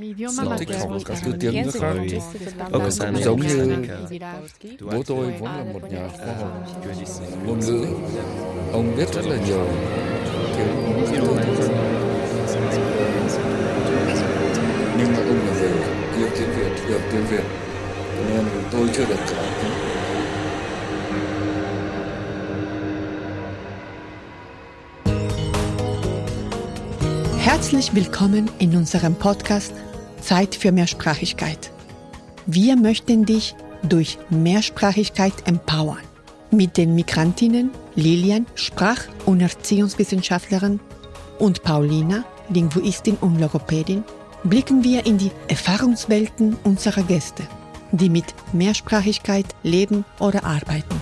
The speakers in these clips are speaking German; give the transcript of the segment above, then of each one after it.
Celtic cái tiếng khác ở cái giống như bố tôi vốn là một nhà khoa học ngôn ngữ ông biết rất là nhiều kiểu nhưng mà ông là người yêu tiếng Việt hiểu tiếng Việt nên tôi chưa được cả Herzlich willkommen in unserem Podcast Zeit für Mehrsprachigkeit. Wir möchten dich durch Mehrsprachigkeit empowern. Mit den Migrantinnen Lilian, Sprach- und Erziehungswissenschaftlerin und Paulina, Linguistin und Logopädin, blicken wir in die Erfahrungswelten unserer Gäste, die mit Mehrsprachigkeit leben oder arbeiten.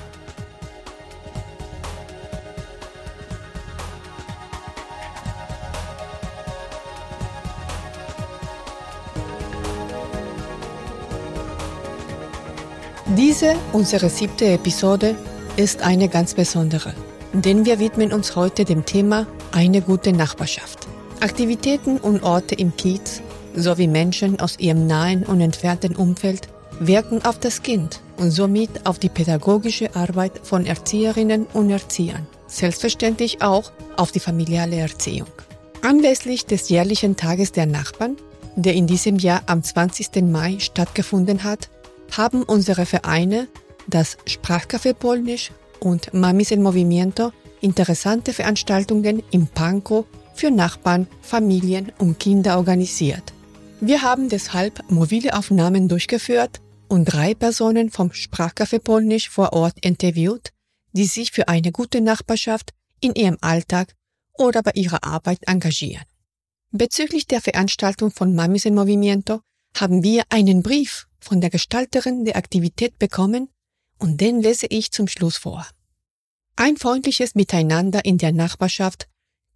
Diese, unsere siebte Episode, ist eine ganz besondere, denn wir widmen uns heute dem Thema eine gute Nachbarschaft. Aktivitäten und Orte im Kiez sowie Menschen aus ihrem nahen und entfernten Umfeld wirken auf das Kind und somit auf die pädagogische Arbeit von Erzieherinnen und Erziehern, selbstverständlich auch auf die familiale Erziehung. Anlässlich des jährlichen Tages der Nachbarn, der in diesem Jahr am 20. Mai stattgefunden hat, haben unsere Vereine, das Sprachcafé Polnisch und Mamis en Movimiento, interessante Veranstaltungen im Pankow für Nachbarn, Familien und Kinder organisiert. Wir haben deshalb mobile Aufnahmen durchgeführt und drei Personen vom Sprachcafé Polnisch vor Ort interviewt, die sich für eine gute Nachbarschaft in ihrem Alltag oder bei ihrer Arbeit engagieren. Bezüglich der Veranstaltung von Mamis en Movimiento haben wir einen Brief von der Gestalterin der Aktivität bekommen und den lese ich zum Schluss vor. Ein freundliches Miteinander in der Nachbarschaft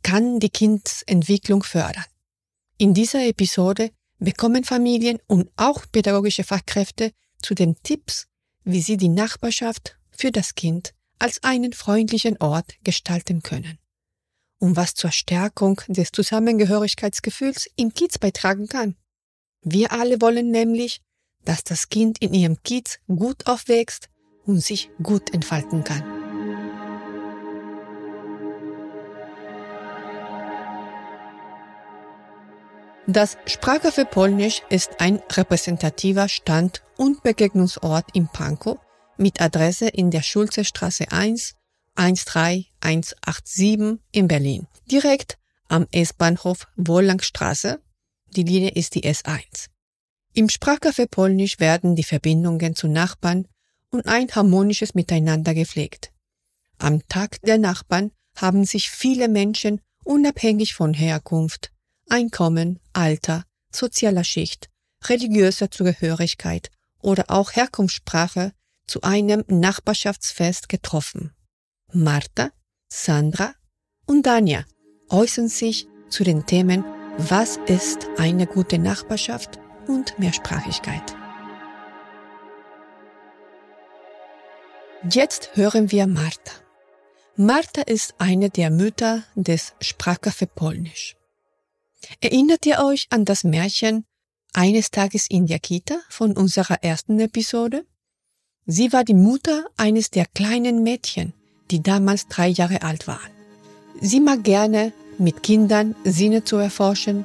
kann die Kindsentwicklung fördern. In dieser Episode bekommen Familien und auch pädagogische Fachkräfte zu den Tipps, wie sie die Nachbarschaft für das Kind als einen freundlichen Ort gestalten können und was zur Stärkung des Zusammengehörigkeitsgefühls im Kiez beitragen kann. Wir alle wollen nämlich, dass das Kind in ihrem Kiez gut aufwächst und sich gut entfalten kann. Das Sprachcafé Polnisch ist ein repräsentativer Stand- und Begegnungsort in Pankow mit Adresse in der Schulzestraße 1 13187 in Berlin, direkt am S-Bahnhof Wohlangstraße. Die Linie ist die S1. Im Sprachcafé Polnisch werden die Verbindungen zu Nachbarn und ein harmonisches Miteinander gepflegt. Am Tag der Nachbarn haben sich viele Menschen unabhängig von Herkunft, Einkommen, Alter, sozialer Schicht, religiöser Zugehörigkeit oder auch Herkunftssprache zu einem Nachbarschaftsfest getroffen. Martha, Sandra und Dania äußern sich zu den Themen Was ist eine gute Nachbarschaft und Mehrsprachigkeit. Jetzt hören wir Martha. Martha ist eine der Mütter des Sprachcafé Polnisch. Erinnert ihr euch an das Märchen Eines Tages in der Kita von unserer ersten Episode? Sie war die Mutter eines der kleinen Mädchen, die damals drei Jahre alt waren. Sie mag gerne mit Kindern Sinne zu erforschen,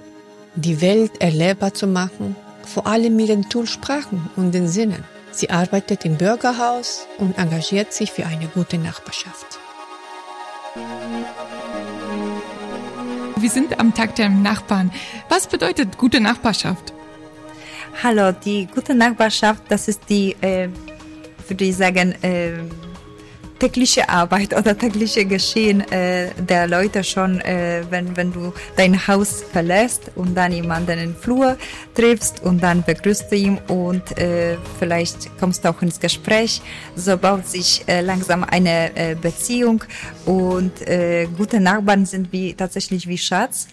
die Welt erlebbar zu machen, vor allem mit den Toolsprachen und den Sinnen. Sie arbeitet im Bürgerhaus und engagiert sich für eine gute Nachbarschaft. Wir sind am Tag der Nachbarn. Was bedeutet gute Nachbarschaft? Hallo, die gute Nachbarschaft, das ist die, äh, würde ich sagen, äh, tägliche Arbeit oder tägliche Geschehen äh, der Leute schon, äh, wenn, wenn du dein Haus verlässt und dann jemanden im Flur triffst und dann begrüßt du ihn und äh, vielleicht kommst du auch ins Gespräch. So baut sich äh, langsam eine äh, Beziehung und äh, gute Nachbarn sind wie tatsächlich wie Schatz.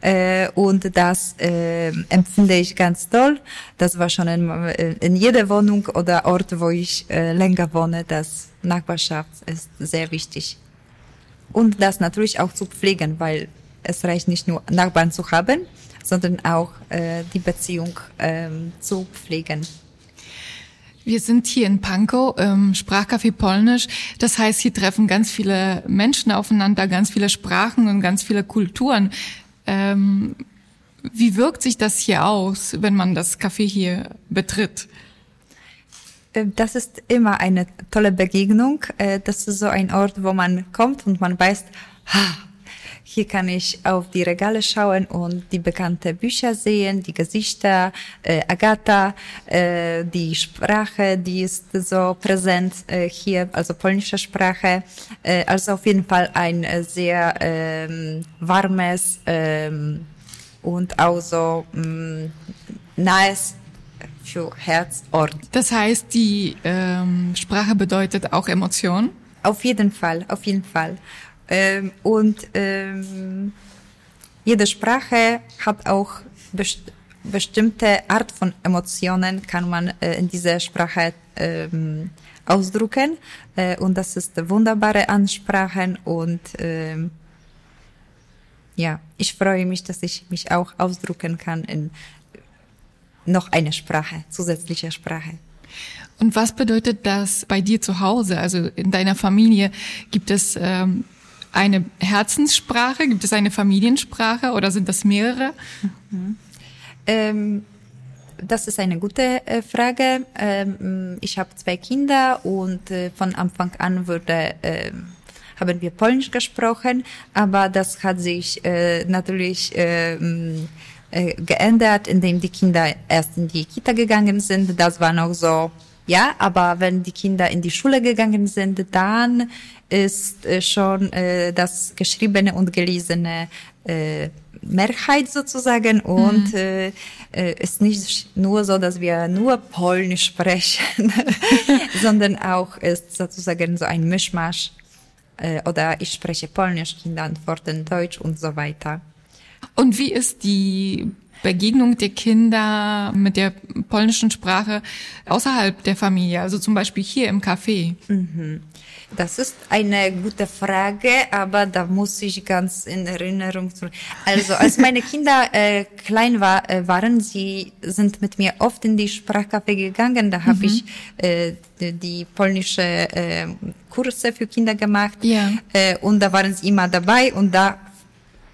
Äh, und das äh, empfinde ich ganz toll. Das war schon in, äh, in jeder Wohnung oder Ort, wo ich äh, länger wohne, das Nachbarschaft ist sehr wichtig. Und das natürlich auch zu pflegen, weil es reicht nicht nur Nachbarn zu haben, sondern auch äh, die Beziehung ähm, zu pflegen. Wir sind hier in Pankow, ähm, Sprachcafé Polnisch. Das heißt, hier treffen ganz viele Menschen aufeinander, ganz viele Sprachen und ganz viele Kulturen. Ähm, wie wirkt sich das hier aus, wenn man das Café hier betritt? Äh, das ist immer eine tolle Begegnung. Äh, das ist so ein Ort, wo man kommt und man weiß, hier kann ich auf die Regale schauen und die bekannten Bücher sehen, die Gesichter, äh, Agatha, äh, die Sprache, die ist so präsent äh, hier, also polnische Sprache. Äh, also auf jeden Fall ein äh, sehr ähm, warmes ähm, und auch so ähm, nahes für Herzort. Das heißt, die ähm, Sprache bedeutet auch Emotion? Auf jeden Fall, auf jeden Fall. Ähm, und ähm, jede Sprache hat auch best bestimmte Art von Emotionen, kann man äh, in dieser Sprache ähm, ausdrücken. Äh, und das ist wunderbare Ansprachen und ähm, ja, ich freue mich, dass ich mich auch ausdrücken kann in noch eine Sprache, zusätzliche Sprache. Und was bedeutet das bei dir zu Hause, also in deiner Familie? Gibt es ähm, eine Herzenssprache? Gibt es eine Familiensprache oder sind das mehrere? Mhm. Ähm, das ist eine gute äh, Frage. Ähm, ich habe zwei Kinder und äh, von Anfang an wurde äh, haben wir Polnisch gesprochen, aber das hat sich äh, natürlich ähm, äh, geändert, indem die Kinder erst in die Kita gegangen sind. Das war noch so, ja, aber wenn die Kinder in die Schule gegangen sind, dann ist äh, schon äh, das geschriebene und gelesene äh, Mehrheit sozusagen und mhm. äh, äh, ist nicht nur so, dass wir nur Polnisch sprechen, sondern auch ist sozusagen so ein Mischmasch äh, oder ich spreche Polnisch, Kinder antworten Deutsch und so weiter. Und wie ist die Begegnung der Kinder mit der polnischen Sprache außerhalb der Familie, also zum Beispiel hier im Café? Mhm. Das ist eine gute Frage, aber da muss ich ganz in Erinnerung zurück. Also als meine Kinder äh, klein war, äh, waren, sie sind mit mir oft in die Sprachcafé gegangen. Da habe mhm. ich äh, die, die polnische äh, Kurse für Kinder gemacht ja. äh, und da waren sie immer dabei und da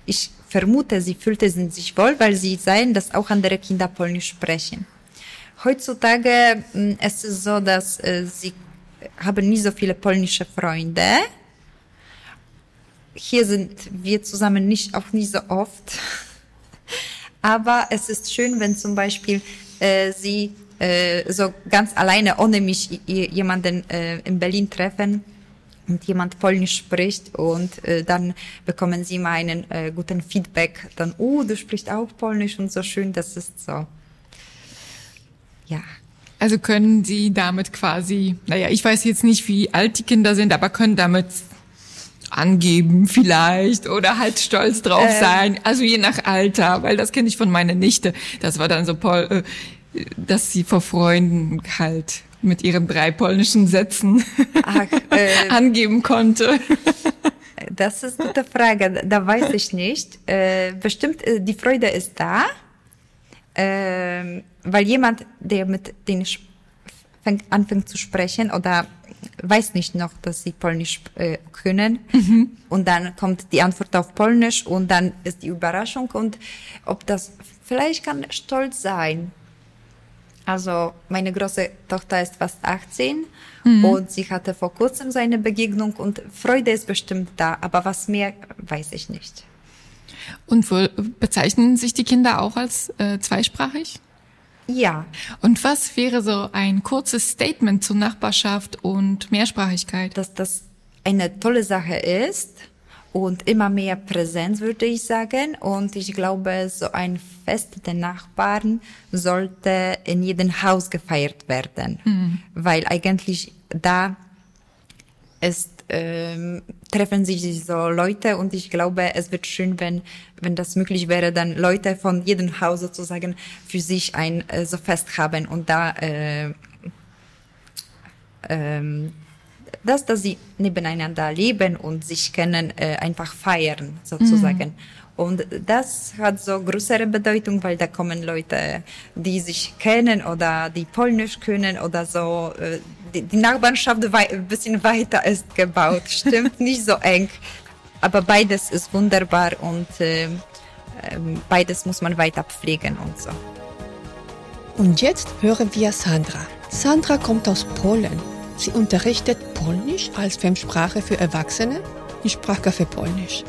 ich vermute, sie fühlten sich wohl, weil sie seien, dass auch andere Kinder Polnisch sprechen. Heutzutage mm, es ist so, dass äh, sie haben nie so viele polnische Freunde. Hier sind wir zusammen nicht, auch nie so oft. Aber es ist schön, wenn zum Beispiel äh, sie äh, so ganz alleine, ohne mich jemanden äh, in Berlin treffen und jemand Polnisch spricht und äh, dann bekommen sie mal einen äh, guten Feedback. Dann, oh, du sprichst auch Polnisch und so schön, das ist so. Ja. Also können Sie damit quasi, naja, ich weiß jetzt nicht, wie alt die Kinder sind, aber können damit angeben vielleicht oder halt stolz drauf ähm. sein. Also je nach Alter, weil das kenne ich von meiner Nichte. Das war dann so, Paul, äh, dass sie vor Freunden halt mit ihren drei polnischen Sätzen Ach, äh, angeben konnte. Das ist eine gute Frage. Da weiß ich nicht. Äh, bestimmt, äh, die Freude ist da äh, weil jemand, der mit denen fängt, anfängt zu sprechen oder weiß nicht noch, dass sie Polnisch äh, können mhm. und dann kommt die Antwort auf Polnisch und dann ist die Überraschung und ob das vielleicht kann stolz sein. Also meine große Tochter ist fast 18 mhm. und sie hatte vor kurzem seine Begegnung und Freude ist bestimmt da, aber was mehr weiß ich nicht. Und wo, bezeichnen sich die Kinder auch als äh, zweisprachig? Ja. Und was wäre so ein kurzes Statement zur Nachbarschaft und Mehrsprachigkeit? Dass das eine tolle Sache ist und immer mehr Präsenz, würde ich sagen. Und ich glaube, so ein Fest der Nachbarn sollte in jedem Haus gefeiert werden, mhm. weil eigentlich da ist ähm, treffen sich so Leute und ich glaube, es wird schön, wenn, wenn das möglich wäre, dann Leute von jedem Haus sozusagen für sich ein äh, so Fest haben und da äh, ähm, das, dass sie nebeneinander leben und sich kennen, äh, einfach feiern sozusagen. Mhm. Und das hat so größere Bedeutung, weil da kommen Leute, die sich kennen oder die Polnisch können oder so. Äh, die, die Nachbarschaft ein bisschen weiter ist gebaut, stimmt, nicht so eng. Aber beides ist wunderbar und äh, ähm, beides muss man weiter pflegen und so. Und jetzt hören wir Sandra. Sandra kommt aus Polen. Sie unterrichtet Polnisch als Fremdsprache für Erwachsene im Sprachcafé Polnisch.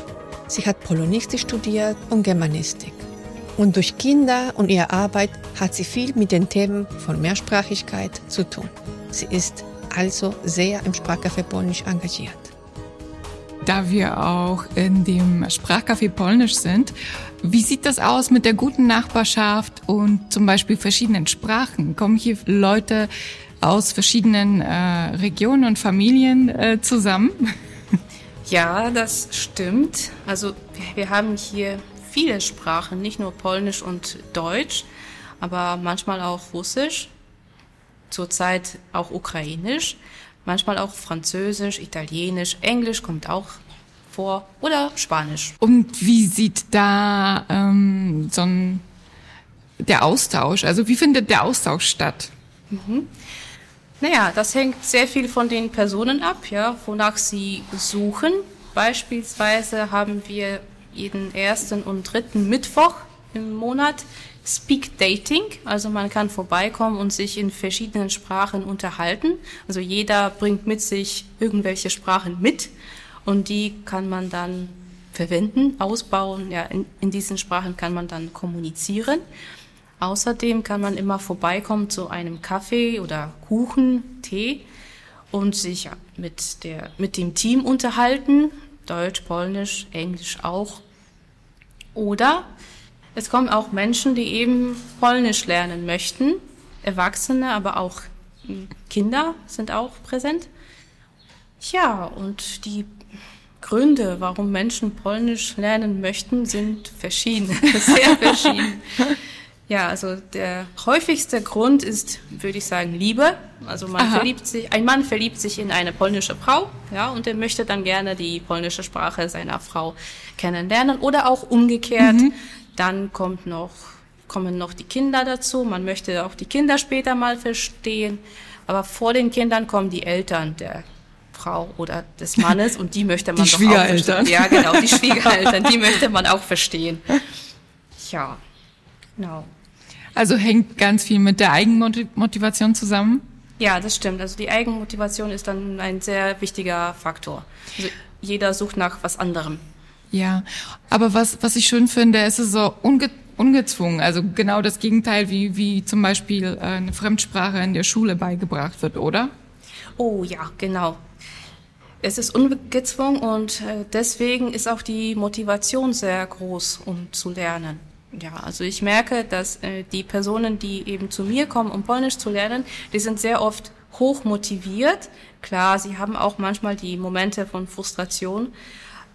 Sie hat Polonistik studiert und Germanistik. Und durch Kinder und ihre Arbeit hat sie viel mit den Themen von Mehrsprachigkeit zu tun. Sie ist also sehr im Sprachcafé Polnisch engagiert. Da wir auch in dem Sprachcafé Polnisch sind, wie sieht das aus mit der guten Nachbarschaft und zum Beispiel verschiedenen Sprachen? Kommen hier Leute aus verschiedenen äh, Regionen und Familien äh, zusammen? Ja, das stimmt. Also wir haben hier viele Sprachen, nicht nur Polnisch und Deutsch, aber manchmal auch Russisch, zurzeit auch Ukrainisch, manchmal auch Französisch, Italienisch, Englisch kommt auch vor oder Spanisch. Und wie sieht da ähm, so ein, der Austausch, also wie findet der Austausch statt? Mhm. Naja, das hängt sehr viel von den Personen ab, ja, wonach sie suchen. Beispielsweise haben wir jeden ersten und dritten Mittwoch im Monat Speak Dating. Also man kann vorbeikommen und sich in verschiedenen Sprachen unterhalten. Also jeder bringt mit sich irgendwelche Sprachen mit und die kann man dann verwenden, ausbauen. Ja, in, in diesen Sprachen kann man dann kommunizieren. Außerdem kann man immer vorbeikommen zu einem Kaffee oder Kuchen, Tee und sich mit, der, mit dem Team unterhalten. Deutsch, Polnisch, Englisch auch. Oder es kommen auch Menschen, die eben Polnisch lernen möchten. Erwachsene, aber auch Kinder sind auch präsent. Ja, und die Gründe, warum Menschen Polnisch lernen möchten, sind verschieden, sehr verschieden. Ja, also der häufigste Grund ist, würde ich sagen, Liebe. Also man Aha. verliebt sich, ein Mann verliebt sich in eine polnische Frau, ja, und er möchte dann gerne die polnische Sprache seiner Frau kennenlernen oder auch umgekehrt. Mhm. Dann kommt noch, kommen noch die Kinder dazu. Man möchte auch die Kinder später mal verstehen. Aber vor den Kindern kommen die Eltern der Frau oder des Mannes und die möchte man die doch auch verstehen. Ja, genau, die Schwiegereltern, die möchte man auch verstehen. Ja, genau. Also hängt ganz viel mit der Eigenmotivation zusammen? Ja, das stimmt. Also die Eigenmotivation ist dann ein sehr wichtiger Faktor. Also jeder sucht nach was anderem. Ja, aber was, was ich schön finde, ist es so unge ungezwungen. Also genau das Gegenteil, wie, wie zum Beispiel äh, eine Fremdsprache in der Schule beigebracht wird, oder? Oh ja, genau. Es ist ungezwungen und äh, deswegen ist auch die Motivation sehr groß, um zu lernen. Ja, also ich merke, dass äh, die Personen, die eben zu mir kommen, um Polnisch zu lernen, die sind sehr oft hoch motiviert. Klar, sie haben auch manchmal die Momente von Frustration,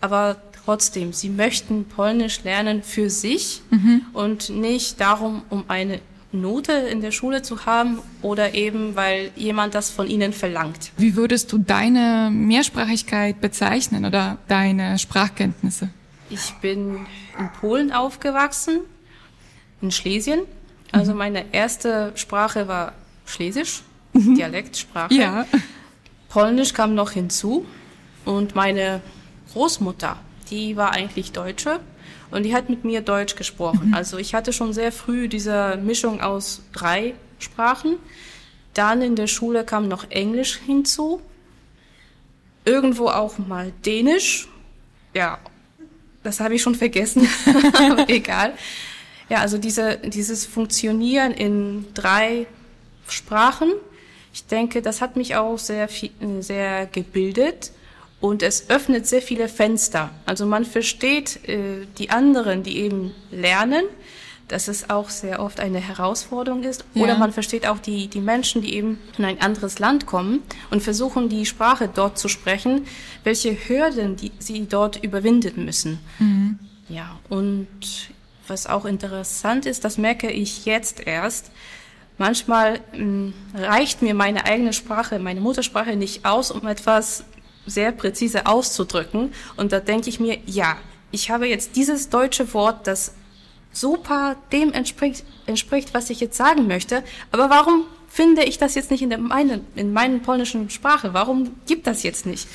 aber trotzdem, sie möchten Polnisch lernen für sich mhm. und nicht darum, um eine Note in der Schule zu haben oder eben, weil jemand das von ihnen verlangt. Wie würdest du deine Mehrsprachigkeit bezeichnen oder deine Sprachkenntnisse? Ich bin in Polen aufgewachsen, in Schlesien. Also mhm. meine erste Sprache war Schlesisch, mhm. Dialektsprache. Ja. Polnisch kam noch hinzu und meine Großmutter, die war eigentlich Deutsche und die hat mit mir Deutsch gesprochen. Mhm. Also ich hatte schon sehr früh diese Mischung aus drei Sprachen. Dann in der Schule kam noch Englisch hinzu. Irgendwo auch mal Dänisch. Ja, das habe ich schon vergessen. Egal. Ja, also diese, dieses Funktionieren in drei Sprachen, ich denke, das hat mich auch sehr, viel, sehr gebildet und es öffnet sehr viele Fenster. Also man versteht äh, die anderen, die eben lernen, dass es auch sehr oft eine Herausforderung ist. Ja. Oder man versteht auch die, die Menschen, die eben in ein anderes Land kommen und versuchen, die Sprache dort zu sprechen, welche Hürden die, sie dort überwinden müssen. Mhm. Ja, und was auch interessant ist, das merke ich jetzt erst, manchmal mh, hm, reicht mir meine eigene Sprache, meine Muttersprache nicht aus, um etwas sehr präzise auszudrücken. Und da denke ich mir, ja, ich habe jetzt dieses deutsche Wort, das super dem entspricht, entspricht, was ich jetzt sagen möchte, aber warum finde ich das jetzt nicht in, der, meine, in meinen polnischen Sprache? Warum gibt das jetzt nicht?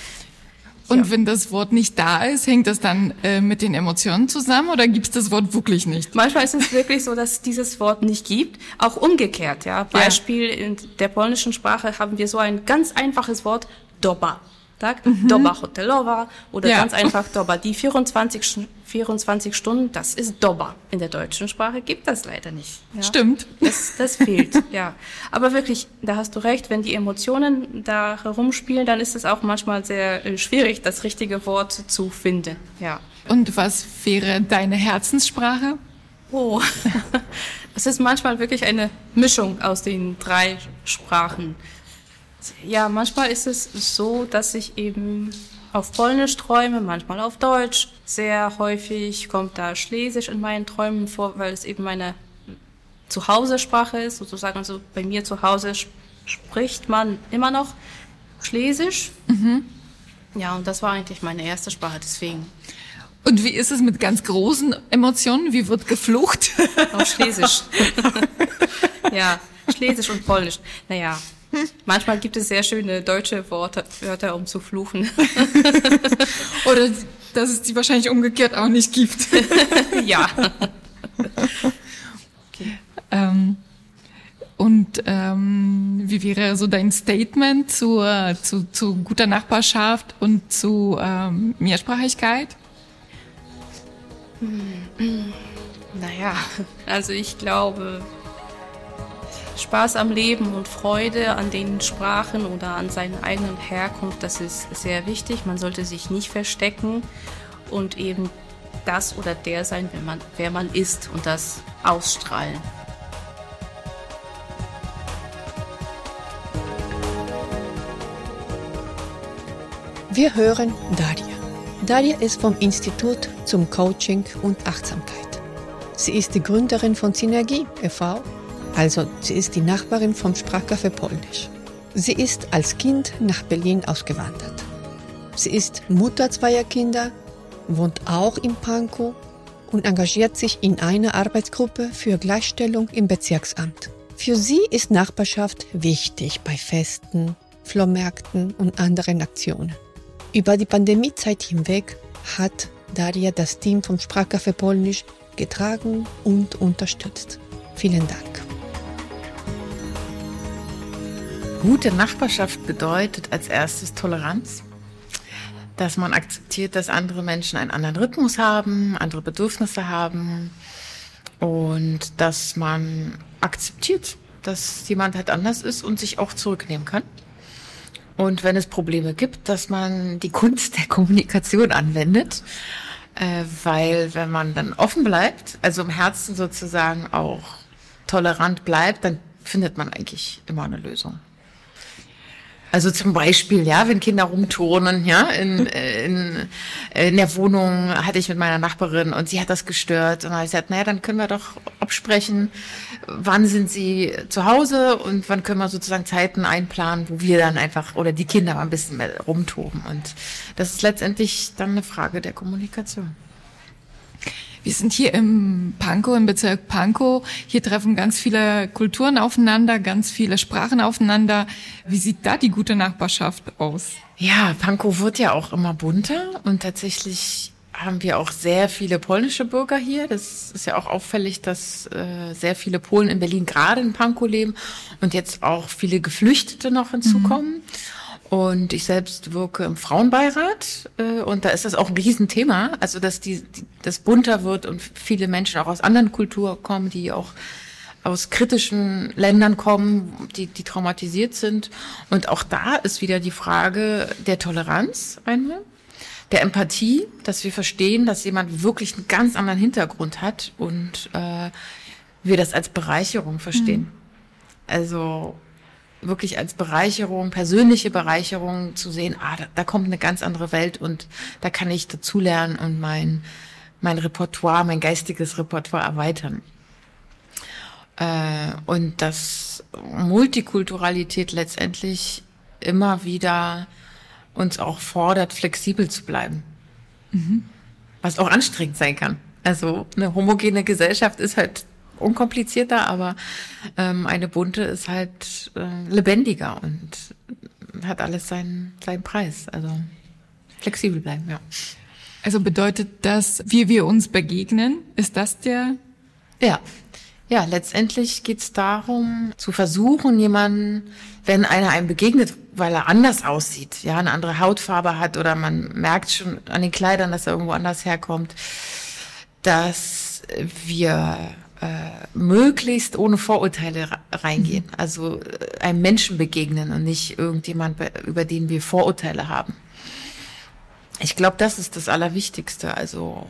Und ja. wenn das Wort nicht da ist, hängt das dann äh, mit den Emotionen zusammen oder gibt es das Wort wirklich nicht? Manchmal ist es wirklich so, dass es dieses Wort nicht gibt. Auch umgekehrt, ja. Beispiel ja. in der polnischen Sprache haben wir so ein ganz einfaches Wort, doba tak? Mhm. Doba hotelowa oder ja. ganz einfach Doba. Die 24, 24 Stunden, das ist Doba. In der deutschen Sprache gibt das leider nicht. Ja? Stimmt. Das, das fehlt, ja. Aber wirklich, da hast du recht, wenn die Emotionen da herumspielen, dann ist es auch manchmal sehr äh, schwierig, das richtige Wort zu finden, ja. Und was wäre deine Herzenssprache? Oh, es ist manchmal wirklich eine Mischung aus den drei Sprachen. Ja, manchmal ist es so, dass ich eben auf Polnisch träume, manchmal auf Deutsch. Sehr häufig kommt da Schlesisch in meinen Träumen vor, weil es eben meine Zuhausesprache ist, sozusagen. Also bei mir zu Hause spricht man immer noch Schlesisch. Mhm. Ja, und das war eigentlich meine erste Sprache, deswegen. Und wie ist es mit ganz großen Emotionen? Wie wird geflucht? Auf Schlesisch. ja, Schlesisch und Polnisch. Naja, Manchmal gibt es sehr schöne deutsche Worte, Wörter, um zu fluchen. Oder dass es die wahrscheinlich umgekehrt auch nicht gibt. ja. Okay. Ähm, und ähm, wie wäre so dein Statement zu, zu, zu guter Nachbarschaft und zu ähm, Mehrsprachigkeit? Naja, also ich glaube, Spaß am Leben und Freude an den Sprachen oder an seiner eigenen Herkunft, das ist sehr wichtig. Man sollte sich nicht verstecken und eben das oder der sein, wer man, wer man ist und das ausstrahlen. Wir hören Daria. Daria ist vom Institut zum Coaching und Achtsamkeit. Sie ist die Gründerin von Synergie e.V also, sie ist die Nachbarin vom Sprachcafé Polnisch. Sie ist als Kind nach Berlin ausgewandert. Sie ist Mutter zweier Kinder, wohnt auch in Pankow und engagiert sich in einer Arbeitsgruppe für Gleichstellung im Bezirksamt. Für sie ist Nachbarschaft wichtig bei Festen, Flohmärkten und anderen Aktionen. Über die Pandemiezeit hinweg hat Daria das Team vom Sprachcafé Polnisch getragen und unterstützt. Vielen Dank. Gute Nachbarschaft bedeutet als erstes Toleranz, dass man akzeptiert, dass andere Menschen einen anderen Rhythmus haben, andere Bedürfnisse haben und dass man akzeptiert, dass jemand halt anders ist und sich auch zurücknehmen kann. Und wenn es Probleme gibt, dass man die Kunst der Kommunikation anwendet, äh, weil wenn man dann offen bleibt, also im Herzen sozusagen auch tolerant bleibt, dann findet man eigentlich immer eine Lösung. Also zum Beispiel, ja, wenn Kinder rumturnen, ja, in, in, in der Wohnung hatte ich mit meiner Nachbarin und sie hat das gestört. Und habe ich gesagt, naja, dann können wir doch absprechen, wann sind sie zu Hause und wann können wir sozusagen Zeiten einplanen, wo wir dann einfach oder die Kinder mal ein bisschen mehr rumtoben. Und das ist letztendlich dann eine Frage der Kommunikation. Wir sind hier im Pankow, im Bezirk Pankow. Hier treffen ganz viele Kulturen aufeinander, ganz viele Sprachen aufeinander. Wie sieht da die gute Nachbarschaft aus? Ja, Pankow wird ja auch immer bunter und tatsächlich haben wir auch sehr viele polnische Bürger hier. Das ist ja auch auffällig, dass äh, sehr viele Polen in Berlin gerade in Pankow leben und jetzt auch viele Geflüchtete noch hinzukommen. Mhm. Und ich selbst wirke im Frauenbeirat äh, und da ist das auch ein Riesenthema, also dass die, die das bunter wird und viele Menschen auch aus anderen Kulturen kommen, die auch aus kritischen Ländern kommen, die, die traumatisiert sind. Und auch da ist wieder die Frage der Toleranz einmal, der Empathie, dass wir verstehen, dass jemand wirklich einen ganz anderen Hintergrund hat und äh, wir das als Bereicherung verstehen. Mhm. Also wirklich als Bereicherung, persönliche Bereicherung zu sehen, ah, da, da kommt eine ganz andere Welt und da kann ich dazulernen und mein, mein Repertoire, mein geistiges Repertoire erweitern. Äh, und dass Multikulturalität letztendlich immer wieder uns auch fordert, flexibel zu bleiben. Mhm. was auch anstrengend sein kann. Also eine homogene Gesellschaft ist halt unkomplizierter, aber ähm, eine bunte ist halt äh, lebendiger und hat alles seinen, seinen Preis. Also flexibel bleiben, ja. Also bedeutet das, wie wir uns begegnen, ist das der? Ja. Ja, letztendlich geht's darum, zu versuchen, jemanden, wenn einer einem begegnet, weil er anders aussieht, ja, eine andere Hautfarbe hat oder man merkt schon an den Kleidern, dass er irgendwo anders herkommt, dass wir äh, möglichst ohne Vorurteile reingehen, mhm. also äh, einem Menschen begegnen und nicht irgendjemand, über den wir Vorurteile haben. Ich glaube, das ist das Allerwichtigste, also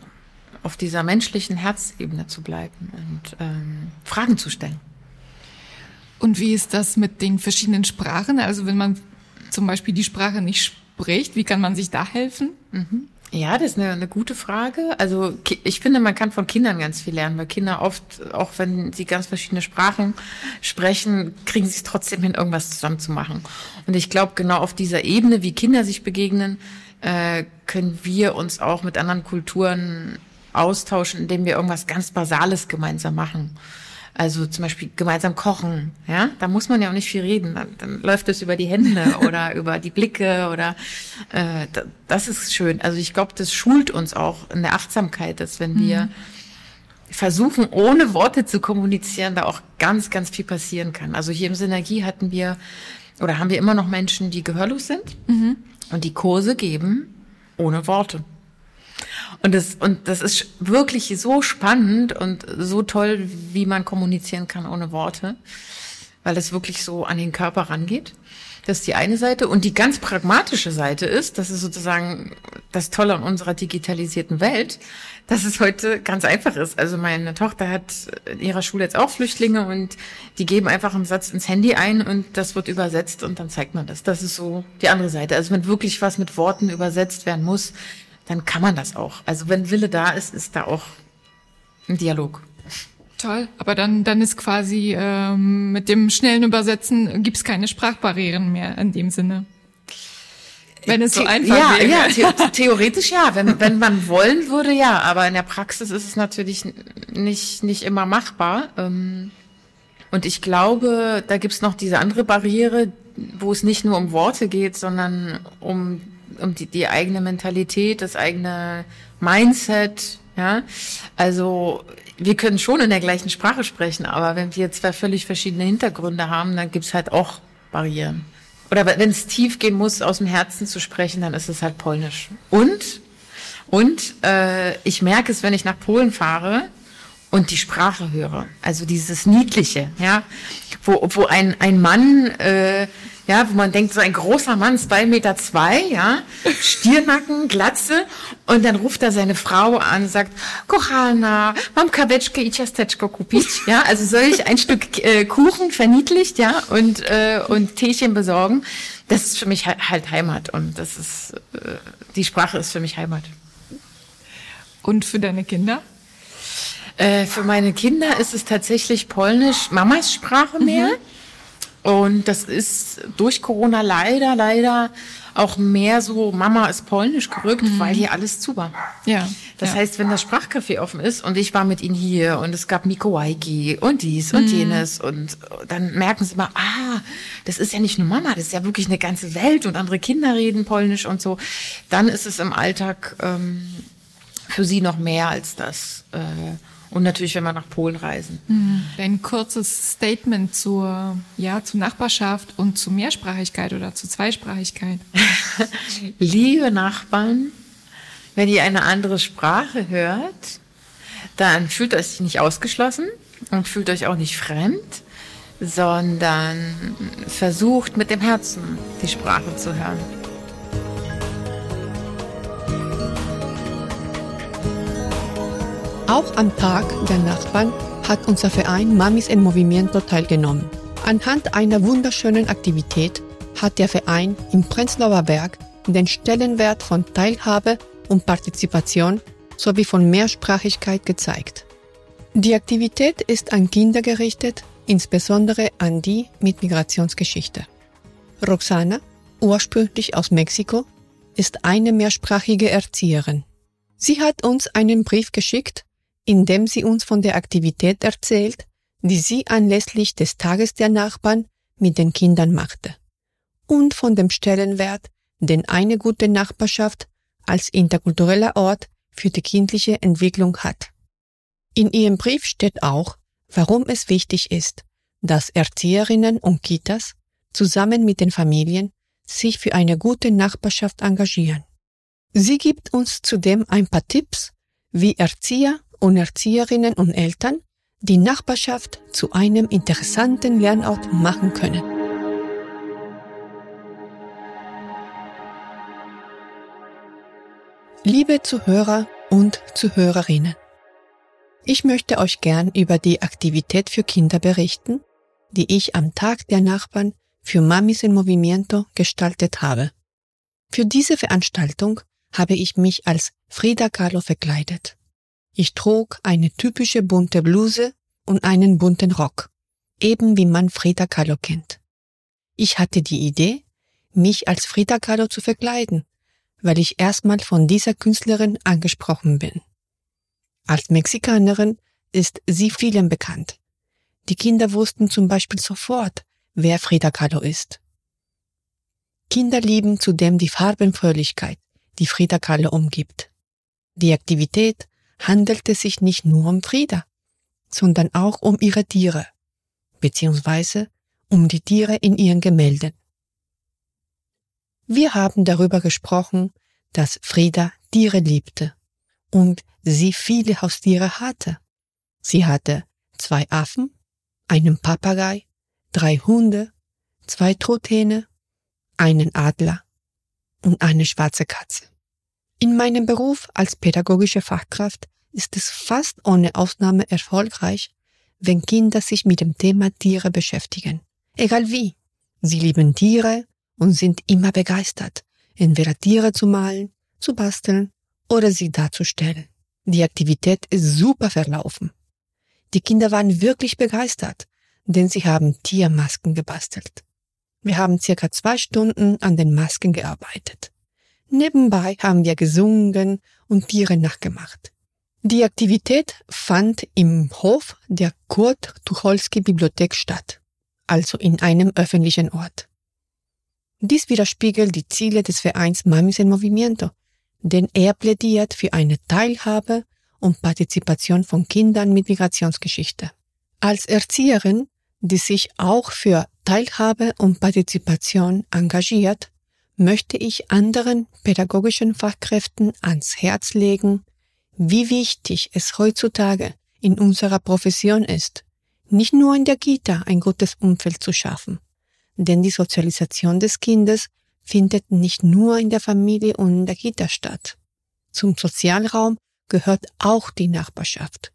auf dieser menschlichen Herzebene zu bleiben und ähm, Fragen zu stellen. Und wie ist das mit den verschiedenen Sprachen? Also wenn man zum Beispiel die Sprache nicht spricht, wie kann man sich da helfen? Mhm. Ja, das ist eine, eine gute Frage. Also ich finde, man kann von Kindern ganz viel lernen, weil Kinder oft, auch wenn sie ganz verschiedene Sprachen sprechen, kriegen sie es trotzdem hin, irgendwas zusammen zu machen. Und ich glaube, genau auf dieser Ebene, wie Kinder sich begegnen, äh, können wir uns auch mit anderen Kulturen austauschen, indem wir irgendwas ganz Basales gemeinsam machen. Also zum Beispiel gemeinsam kochen, ja, da muss man ja auch nicht viel reden. Dann, dann läuft es über die Hände oder über die Blicke oder äh, das ist schön. Also ich glaube, das schult uns auch in der Achtsamkeit, dass wenn wir mhm. versuchen, ohne Worte zu kommunizieren, da auch ganz, ganz viel passieren kann. Also hier im Synergie hatten wir oder haben wir immer noch Menschen, die gehörlos sind mhm. und die Kurse geben ohne Worte. Und das, und das ist wirklich so spannend und so toll, wie man kommunizieren kann ohne Worte, weil es wirklich so an den Körper rangeht. Das ist die eine Seite. Und die ganz pragmatische Seite ist, das ist sozusagen das Tolle an unserer digitalisierten Welt, dass es heute ganz einfach ist. Also meine Tochter hat in ihrer Schule jetzt auch Flüchtlinge und die geben einfach einen Satz ins Handy ein und das wird übersetzt und dann zeigt man das. Das ist so die andere Seite. Also wenn wirklich was mit Worten übersetzt werden muss, dann kann man das auch. Also wenn Wille da ist, ist da auch ein Dialog. Toll, aber dann, dann ist quasi ähm, mit dem schnellen Übersetzen gibt's keine Sprachbarrieren mehr in dem Sinne. Wenn es so einfach ja, wäre. Ja, the theoretisch ja. Wenn, wenn man wollen würde, ja. Aber in der Praxis ist es natürlich nicht, nicht immer machbar. Ähm, und ich glaube, da gibt's noch diese andere Barriere, wo es nicht nur um Worte geht, sondern um um die, die eigene Mentalität, das eigene Mindset, ja. Also wir können schon in der gleichen Sprache sprechen, aber wenn wir zwei völlig verschiedene Hintergründe haben, dann gibt's halt auch Barrieren. Oder wenn es tief gehen muss, aus dem Herzen zu sprechen, dann ist es halt Polnisch. Und und äh, ich merke es, wenn ich nach Polen fahre und die Sprache höre, also dieses Niedliche, ja, wo, wo ein, ein Mann äh, ja, wo man denkt, so ein großer Mann, zwei Meter zwei, ja, Stiernacken, Glatze, und dann ruft er seine Frau an und sagt, Kochana, mam kaweczkę i ciasteczko kupić, ja, also soll ich ein Stück äh, Kuchen verniedlicht, ja, und, äh, und Teechen besorgen, das ist für mich halt Heimat und das ist, äh, die Sprache ist für mich Heimat. Und für deine Kinder? Äh, für meine Kinder ist es tatsächlich Polnisch, Mamas Sprache mehr. Mhm. Und das ist durch Corona leider, leider auch mehr so, Mama ist polnisch gerückt, mhm. weil hier alles zu war. Ja. Das ja. heißt, wenn das Sprachcafé offen ist und ich war mit ihnen hier und es gab Mikowaiki und dies und mhm. jenes und dann merken sie mal, ah, das ist ja nicht nur Mama, das ist ja wirklich eine ganze Welt und andere Kinder reden polnisch und so. Dann ist es im Alltag ähm, für sie noch mehr als das. Äh, und natürlich, wenn wir nach Polen reisen. Mhm. Ein kurzes Statement zur, ja, zur Nachbarschaft und zur Mehrsprachigkeit oder zur Zweisprachigkeit. Liebe Nachbarn, wenn ihr eine andere Sprache hört, dann fühlt euch nicht ausgeschlossen und fühlt euch auch nicht fremd, sondern versucht mit dem Herzen die Sprache zu hören. Auch am Tag der Nachbarn hat unser Verein Mamis en Movimiento teilgenommen. Anhand einer wunderschönen Aktivität hat der Verein im Prenzlauer Berg den Stellenwert von Teilhabe und Partizipation sowie von Mehrsprachigkeit gezeigt. Die Aktivität ist an Kinder gerichtet, insbesondere an die mit Migrationsgeschichte. Roxana, ursprünglich aus Mexiko, ist eine mehrsprachige Erzieherin. Sie hat uns einen Brief geschickt, in dem sie uns von der Aktivität erzählt, die sie anlässlich des Tages der Nachbarn mit den Kindern machte und von dem Stellenwert, den eine gute Nachbarschaft als interkultureller Ort für die kindliche Entwicklung hat. In ihrem Brief steht auch, warum es wichtig ist, dass Erzieherinnen und Kitas zusammen mit den Familien sich für eine gute Nachbarschaft engagieren. Sie gibt uns zudem ein paar Tipps, wie Erzieher und Erzieherinnen und Eltern die Nachbarschaft zu einem interessanten Lernort machen können. Liebe Zuhörer und Zuhörerinnen, ich möchte euch gern über die Aktivität für Kinder berichten, die ich am Tag der Nachbarn für Mamis en Movimiento gestaltet habe. Für diese Veranstaltung habe ich mich als Frida Kahlo verkleidet. Ich trug eine typische bunte Bluse und einen bunten Rock, eben wie man Frida Kahlo kennt. Ich hatte die Idee, mich als Frida Kahlo zu verkleiden, weil ich erstmal von dieser Künstlerin angesprochen bin. Als Mexikanerin ist sie vielen bekannt. Die Kinder wussten zum Beispiel sofort, wer Frida Kahlo ist. Kinder lieben zudem die Farbenfröhlichkeit, die Frida Kahlo umgibt. Die Aktivität handelte sich nicht nur um Frieda, sondern auch um ihre Tiere, beziehungsweise um die Tiere in ihren Gemälden. Wir haben darüber gesprochen, dass Frieda Tiere liebte und sie viele Haustiere hatte. Sie hatte zwei Affen, einen Papagei, drei Hunde, zwei Truthähne, einen Adler und eine schwarze Katze. In meinem Beruf als pädagogische Fachkraft ist es fast ohne Ausnahme erfolgreich, wenn Kinder sich mit dem Thema Tiere beschäftigen. Egal wie. Sie lieben Tiere und sind immer begeistert, entweder Tiere zu malen, zu basteln oder sie darzustellen. Die Aktivität ist super verlaufen. Die Kinder waren wirklich begeistert, denn sie haben Tiermasken gebastelt. Wir haben circa zwei Stunden an den Masken gearbeitet. Nebenbei haben wir gesungen und Tiere nachgemacht. Die Aktivität fand im Hof der Kurt-Tucholsky-Bibliothek statt, also in einem öffentlichen Ort. Dies widerspiegelt die Ziele des Vereins Mamis en Movimiento, denn er plädiert für eine Teilhabe und Partizipation von Kindern mit Migrationsgeschichte. Als Erzieherin, die sich auch für Teilhabe und Partizipation engagiert, möchte ich anderen pädagogischen Fachkräften ans Herz legen, wie wichtig es heutzutage in unserer Profession ist, nicht nur in der Kita ein gutes Umfeld zu schaffen. Denn die Sozialisation des Kindes findet nicht nur in der Familie und in der Kita statt. Zum Sozialraum gehört auch die Nachbarschaft.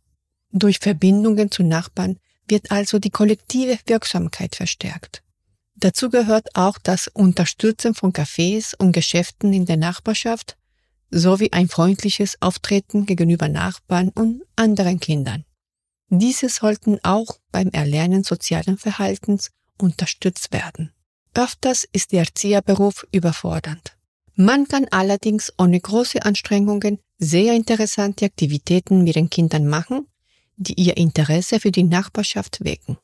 Durch Verbindungen zu Nachbarn wird also die kollektive Wirksamkeit verstärkt. Dazu gehört auch das Unterstützen von Cafés und Geschäften in der Nachbarschaft sowie ein freundliches Auftreten gegenüber Nachbarn und anderen Kindern. Diese sollten auch beim Erlernen sozialen Verhaltens unterstützt werden. Öfters ist der Erzieherberuf überfordernd. Man kann allerdings ohne große Anstrengungen sehr interessante Aktivitäten mit den Kindern machen, die ihr Interesse für die Nachbarschaft wecken.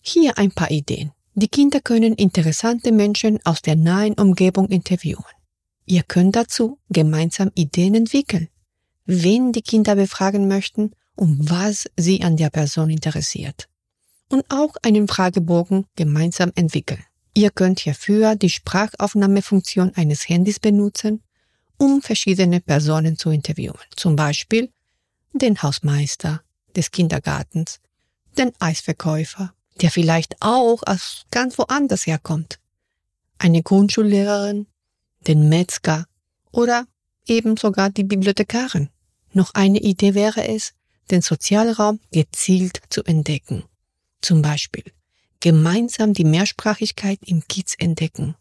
Hier ein paar Ideen. Die Kinder können interessante Menschen aus der nahen Umgebung interviewen. Ihr könnt dazu gemeinsam Ideen entwickeln, wen die Kinder befragen möchten und was sie an der Person interessiert. Und auch einen Fragebogen gemeinsam entwickeln. Ihr könnt hierfür die Sprachaufnahmefunktion eines Handys benutzen, um verschiedene Personen zu interviewen. Zum Beispiel den Hausmeister des Kindergartens, den Eisverkäufer, der vielleicht auch aus ganz woanders herkommt, eine Grundschullehrerin, den Metzger oder eben sogar die Bibliothekarin. Noch eine Idee wäre es, den Sozialraum gezielt zu entdecken. Zum Beispiel gemeinsam die Mehrsprachigkeit im Kiez entdecken.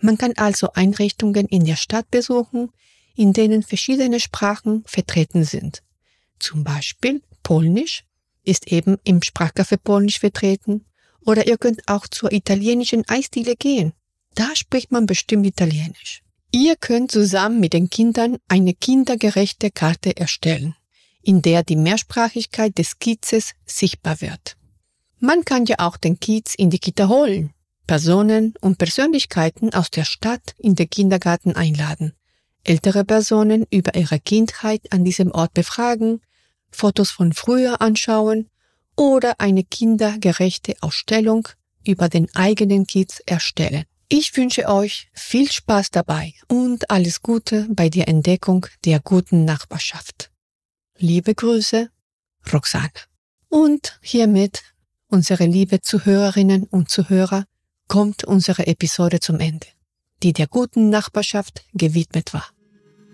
Man kann also Einrichtungen in der Stadt besuchen, in denen verschiedene Sprachen vertreten sind. Zum Beispiel Polnisch ist eben im Sprachcafé Polnisch vertreten oder ihr könnt auch zur italienischen Eisdiele gehen. Da spricht man bestimmt Italienisch. Ihr könnt zusammen mit den Kindern eine kindergerechte Karte erstellen, in der die Mehrsprachigkeit des Kiezes sichtbar wird. Man kann ja auch den Kiez in die Kita holen, Personen und Persönlichkeiten aus der Stadt in den Kindergarten einladen, ältere Personen über ihre Kindheit an diesem Ort befragen, Fotos von früher anschauen oder eine kindergerechte Ausstellung über den eigenen Kiez erstellen. Ich wünsche euch viel Spaß dabei und alles Gute bei der Entdeckung der guten Nachbarschaft. Liebe Grüße, Roxane. Und hiermit, unsere liebe Zuhörerinnen und Zuhörer, kommt unsere Episode zum Ende, die der guten Nachbarschaft gewidmet war.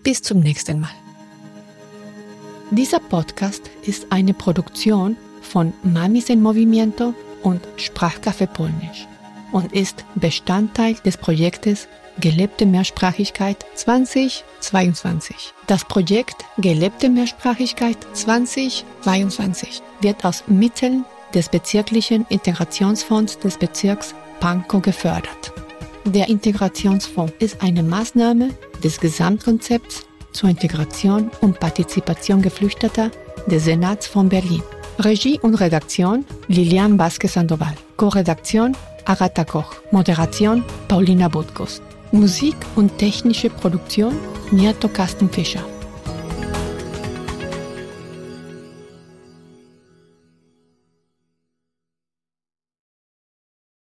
Bis zum nächsten Mal. Dieser Podcast ist eine Produktion von Mamis en Movimiento und Sprachcafé Polnisch und ist Bestandteil des Projektes Gelebte Mehrsprachigkeit 2022. Das Projekt Gelebte Mehrsprachigkeit 2022 wird aus Mitteln des bezirklichen Integrationsfonds des Bezirks Pankow gefördert. Der Integrationsfonds ist eine Maßnahme des Gesamtkonzepts zur Integration und Partizipation Geflüchteter des Senats von Berlin. Regie und Redaktion Lilian Vasquez Sandoval. Co-Redaktion Agatha Koch. Moderation Paulina Butkus. Musik und technische Produktion Nieto Kastenfischer.